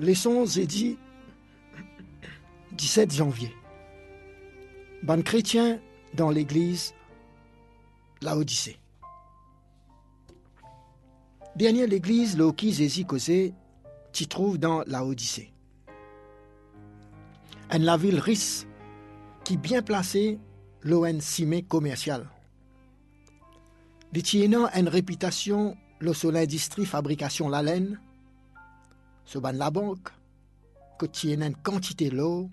Leçon dit 17 janvier. Ban chrétien dans l'église la Odyssée. Dernière l'église, le qui Zézi causé, tu trouves dans la Odyssée. En la ville riche qui bien placée, l'ON cimé commercial. Détiennant une réputation, le industrie fabrication la laine, ce ban la banque, que tienne une quantité l'eau,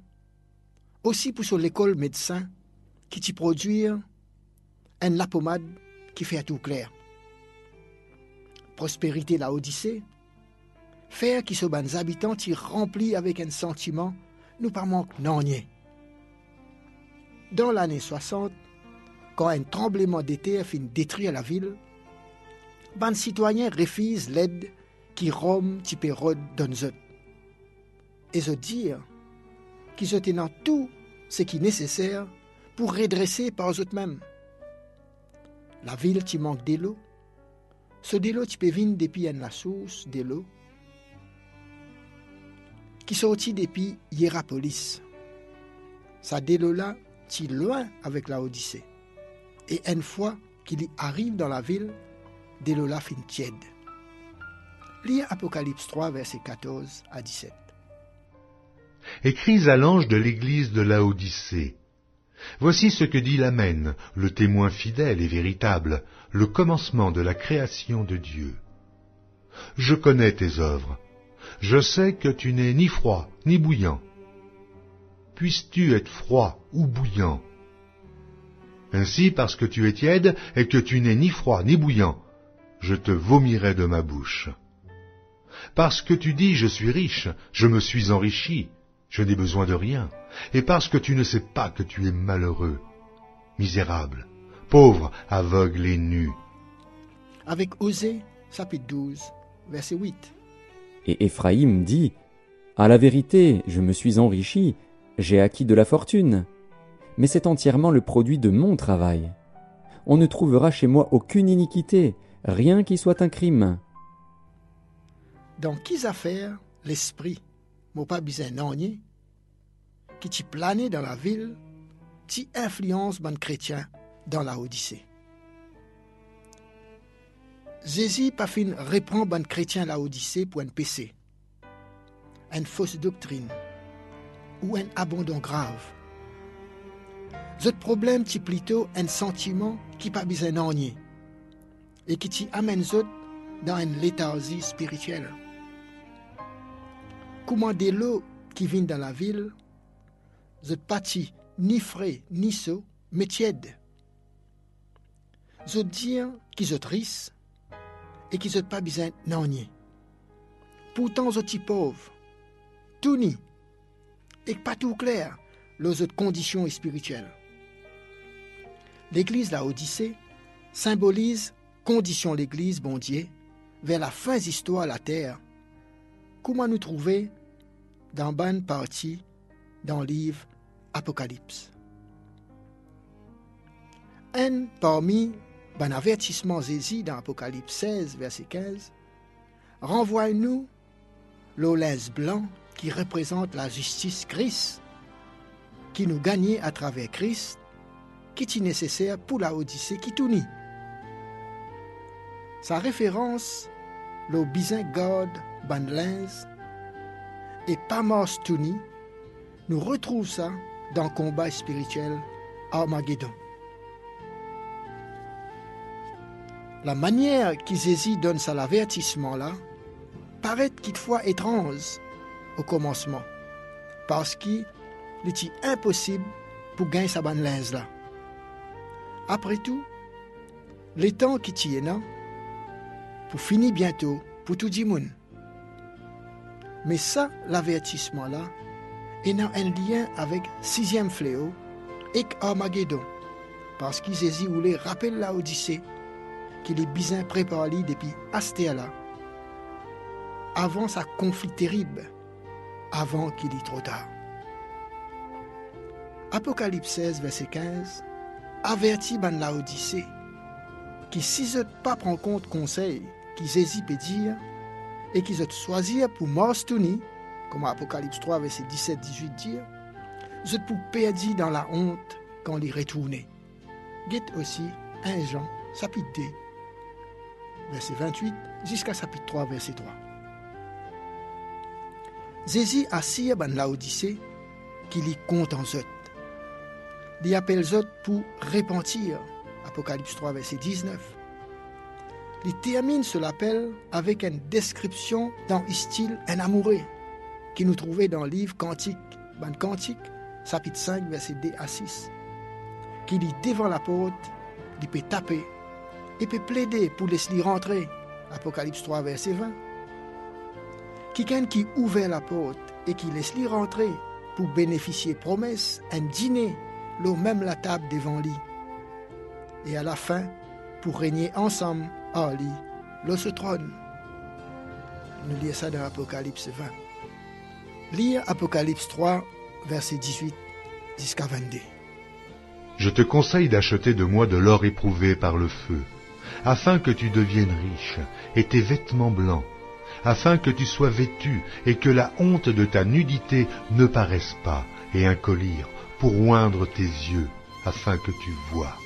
aussi pour l'école médecin, qui t'y produit un la pommade qui fait tout clair. Prospérité la Odyssée, faire qui se ban habitants t'y remplit avec un sentiment, nous pas manque nier. Dans l'année 60, quand un tremblement d'été a fini détruire la ville, ban citoyens refusent l'aide qui Rome type donne Et se dire qu'ils ont dans tout ce qui est nécessaire pour redresser par eux-mêmes. La ville qui manque d'eau, ce d'eau qui peut venir depuis la source d'eau, qui sortit depuis Hierapolis. Ça d'eau là, qui loin avec la Odyssée. Et une fois qu'il arrive dans la ville, d'eau là fin tiède. Lis Apocalypse 3, versets 14 à 17. Écris à l'ange de l'église de Laodicée. Voici ce que dit l'Amen, le témoin fidèle et véritable, le commencement de la création de Dieu. Je connais tes œuvres. Je sais que tu n'es ni froid ni bouillant. Puisses-tu être froid ou bouillant? Ainsi, parce que tu es tiède et que tu n'es ni froid ni bouillant, je te vomirai de ma bouche. Parce que tu dis je suis riche, je me suis enrichi, je n'ai besoin de rien, et parce que tu ne sais pas que tu es malheureux, misérable, pauvre, aveugle et nu. Avec Osée, chapitre 12, verset 8. Et Éphraïm dit, À la vérité, je me suis enrichi, j'ai acquis de la fortune, mais c'est entièrement le produit de mon travail. On ne trouvera chez moi aucune iniquité, rien qui soit un crime. Dans qui affaires l'esprit, mon pas bizarre qui t'y planait dans la ville, t'y influence bon chrétien dans la Odyssée. Zézi pas fin reprend bon chrétien la Odyssée pour un péché, une fausse doctrine ou un abandon grave. Ce problème t'y plutôt un sentiment qui pas besoin et qui t'y amène dans une léthargie spirituelle. Comment des lots qui viennent dans la ville, je pâtis ni frais ni saut, mais tiède. Je dis qu'ils sont tristes et qu'ils sont pas besoin de Pourtant, je suis pauvre, tout ni, et pas tout clair, les autres conditions spirituelles. L'église, la Odyssée, symbolise condition l'église, bon Dieu, vers la fin d'histoire la terre, comment nous trouver dans bonne partie dans le livre Apocalypse? Un parmi ben avertissement Zézi dans Apocalypse 16, verset 15, renvoie-nous l'olès blanc qui représente la justice Christ, qui nous gagnait à travers Christ, qui est nécessaire pour la Odyssée qui tourne. Sa référence, le God Et Pamos Tuni, nous retrouvons ça dans combat spirituel Armageddon. La manière qu'Isésie donne ça l'avertissement là paraît quelquefois étrange au commencement, parce qu'il est impossible pour gagner sa banlise là. Après tout, les temps qui tiennent pour finir bientôt pour tout le monde. Mais ça, l'avertissement-là, est dans un lien avec sixième fléau et Armageddon, parce qu'ils voulaient rappeler la Odyssée qu'il est bien préparé depuis Astéala, avant sa conflit terrible, avant qu'il y trop tard. Apocalypse 16, verset 15, avertit ban la Odyssée, qui si ne pas prend compte conseil qu'ils hésitent dire, et qu'ils ont choisi pour Morstouni, comme Apocalypse 3, verset 17-18 dire, vous êtes pour perdus dans la honte quand les retournez. Guette aussi 1 Jean, chapitre 2, verset 28, jusqu'à chapitre 3, verset 3. Jésus assire ban Laodicée qu'il y compte en zot. Il appelle zot pour repentir. Apocalypse 3, verset 19. Il termine ce l'appel avec une description dans le style un amoureux qui nous trouvait dans le livre Cantique, ban Cantique, chapitre 5, verset 2 à 6. Qui dit devant la porte, il peut taper et peut plaider pour laisser rentrer. Apocalypse 3, verset 20. Quelqu'un qui ouvre la porte et qui laisse lui rentrer pour bénéficier promesse, un dîner, l'eau même la table devant lui. Et à la fin, pour régner ensemble, en lui, l'eau se trône. Nous lisons ça dans Apocalypse 20. Lire Apocalypse 3, verset 18 jusqu'à 22. Je te conseille d'acheter de moi de l'or éprouvé par le feu, afin que tu deviennes riche, et tes vêtements blancs, afin que tu sois vêtu, et que la honte de ta nudité ne paraisse pas, et un collier pour oindre tes yeux, afin que tu vois.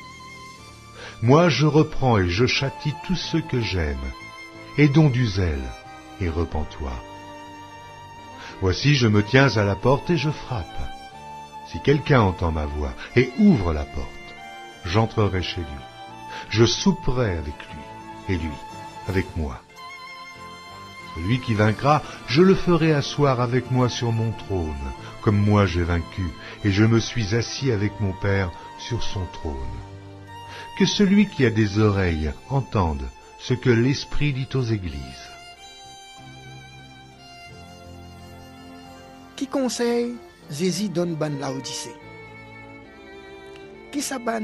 Moi je reprends et je châtie tous ceux que j'aime, et dont du zèle, et repens-toi. Voici je me tiens à la porte et je frappe. Si quelqu'un entend ma voix et ouvre la porte, j'entrerai chez lui. Je souperai avec lui, et lui avec moi. Celui qui vaincra, je le ferai asseoir avec moi sur mon trône, comme moi j'ai vaincu, et je me suis assis avec mon Père sur son trône. Que celui qui a des oreilles entende ce que l'Esprit dit aux églises. Qui conseille Jésus donne ban Laodicée Qui sa ban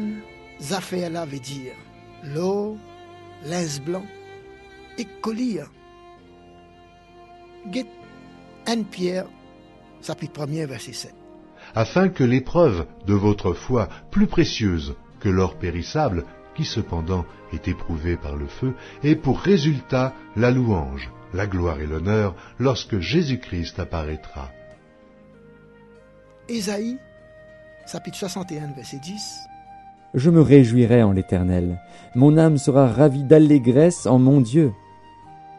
affaire là veut dire l'eau, linge blanc et collier? Guette Anne Pierre, chapitre 1 verset 7. afin que l'épreuve de votre foi, plus précieuse que l'or périssable, qui cependant est éprouvé par le feu, ait pour résultat la louange, la gloire et l'honneur lorsque Jésus-Christ apparaîtra. Ésaïe, chapitre 61 verset 10. Je me réjouirai en l'Éternel. Mon âme sera ravie d'allégresse en mon Dieu.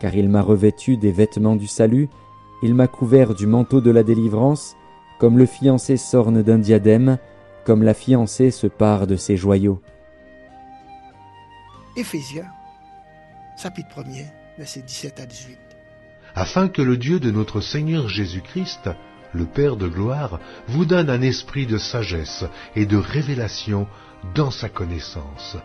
Car il m'a revêtu des vêtements du salut, il m'a couvert du manteau de la délivrance, comme le fiancé s'orne d'un diadème, comme la fiancée se pare de ses joyaux. Éphésiens, chapitre 1er, verset 17 à 18. afin que le Dieu de notre Seigneur Jésus-Christ, le Père de gloire, vous donne un esprit de sagesse et de révélation dans sa connaissance,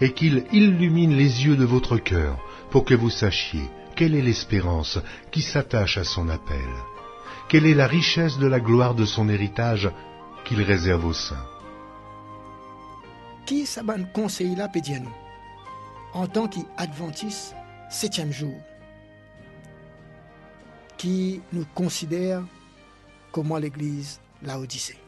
et qu'il illumine les yeux de votre cœur, pour que vous sachiez quelle est l'espérance qui s'attache à son appel, quelle est la richesse de la gloire de son héritage qu'il réserve aux saints. Qui saban conseil là peut dire nous? En tant qu'adventiste, septième jour, qui nous considère comment l'Église l'a Odyssée.